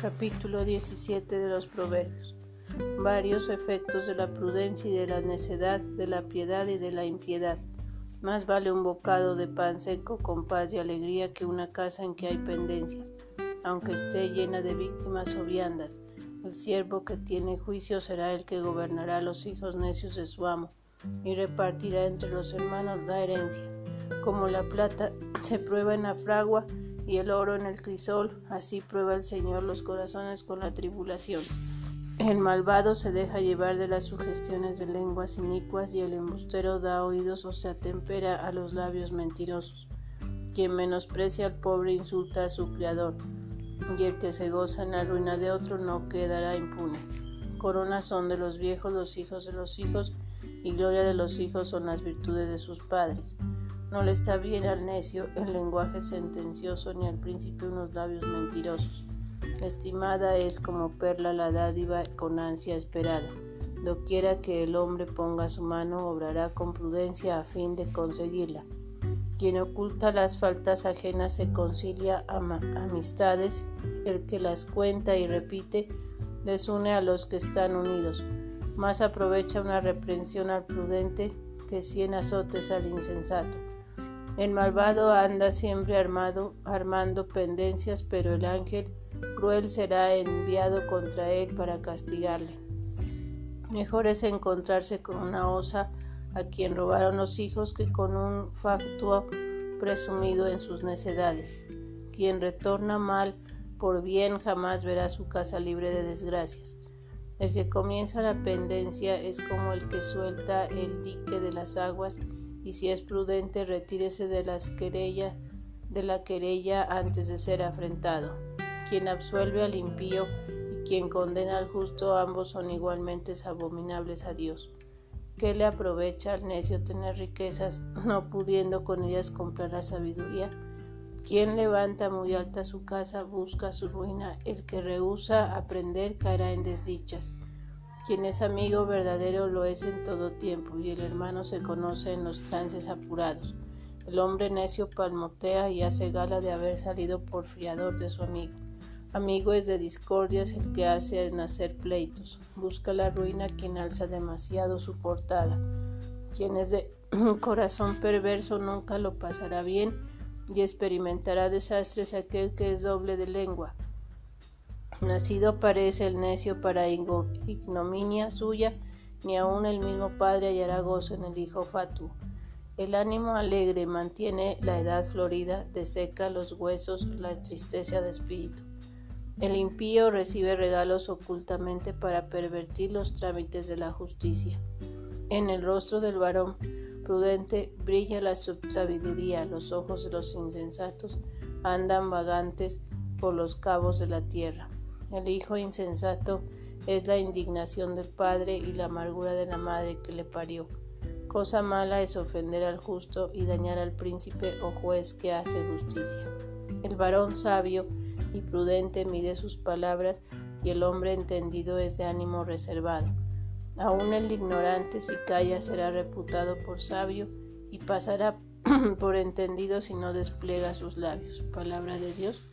Capítulo 17 de los Proverbios. Varios efectos de la prudencia y de la necedad, de la piedad y de la impiedad. Más vale un bocado de pan seco con paz y alegría que una casa en que hay pendencias, aunque esté llena de víctimas o viandas. El siervo que tiene juicio será el que gobernará a los hijos necios de su amo y repartirá entre los hermanos la herencia. Como la plata se prueba en la fragua, y el oro en el crisol, así prueba el Señor los corazones con la tribulación. El malvado se deja llevar de las sugestiones de lenguas inicuas y el embustero da oídos o se atempera a los labios mentirosos. Quien menosprecia al pobre insulta a su criador, y el que se goza en la ruina de otro no quedará impune. Coronas son de los viejos los hijos de los hijos, y gloria de los hijos son las virtudes de sus padres. No le está bien al necio el lenguaje sentencioso ni al príncipe unos labios mentirosos. Estimada es como perla la dádiva con ansia esperada. Doquiera que el hombre ponga su mano, obrará con prudencia a fin de conseguirla. Quien oculta las faltas ajenas se concilia amistades, el que las cuenta y repite desune a los que están unidos. Más aprovecha una reprensión al prudente que cien azotes al insensato. El malvado anda siempre armado, armando pendencias, pero el ángel cruel será enviado contra él para castigarle. Mejor es encontrarse con una osa a quien robaron los hijos que con un factuo presumido en sus necedades. Quien retorna mal por bien jamás verá su casa libre de desgracias. El que comienza la pendencia es como el que suelta el dique de las aguas y si es prudente retírese de, las querella, de la querella antes de ser afrentado. Quien absuelve al impío y quien condena al justo ambos son igualmente abominables a Dios. ¿Qué le aprovecha al necio tener riquezas, no pudiendo con ellas comprar la sabiduría? Quien levanta muy alta su casa busca su ruina, el que rehúsa aprender caerá en desdichas. Quien es amigo verdadero lo es en todo tiempo, y el hermano se conoce en los trances apurados. El hombre necio palmotea y hace gala de haber salido por fiador de su amigo. Amigo es de discordias el que hace nacer pleitos. Busca la ruina quien alza demasiado su portada. Quien es de corazón perverso nunca lo pasará bien y experimentará desastres aquel que es doble de lengua. Nacido parece el necio para ignominia suya, ni aun el mismo padre hallará gozo en el hijo fatuo. El ánimo alegre mantiene la edad florida, deseca los huesos la tristeza de espíritu. El impío recibe regalos ocultamente para pervertir los trámites de la justicia. En el rostro del varón prudente brilla la sabiduría, los ojos de los insensatos andan vagantes por los cabos de la tierra. El hijo insensato es la indignación del padre y la amargura de la madre que le parió. Cosa mala es ofender al justo y dañar al príncipe o juez que hace justicia. El varón sabio y prudente mide sus palabras y el hombre entendido es de ánimo reservado. Aun el ignorante si calla será reputado por sabio y pasará por entendido si no despliega sus labios. Palabra de Dios.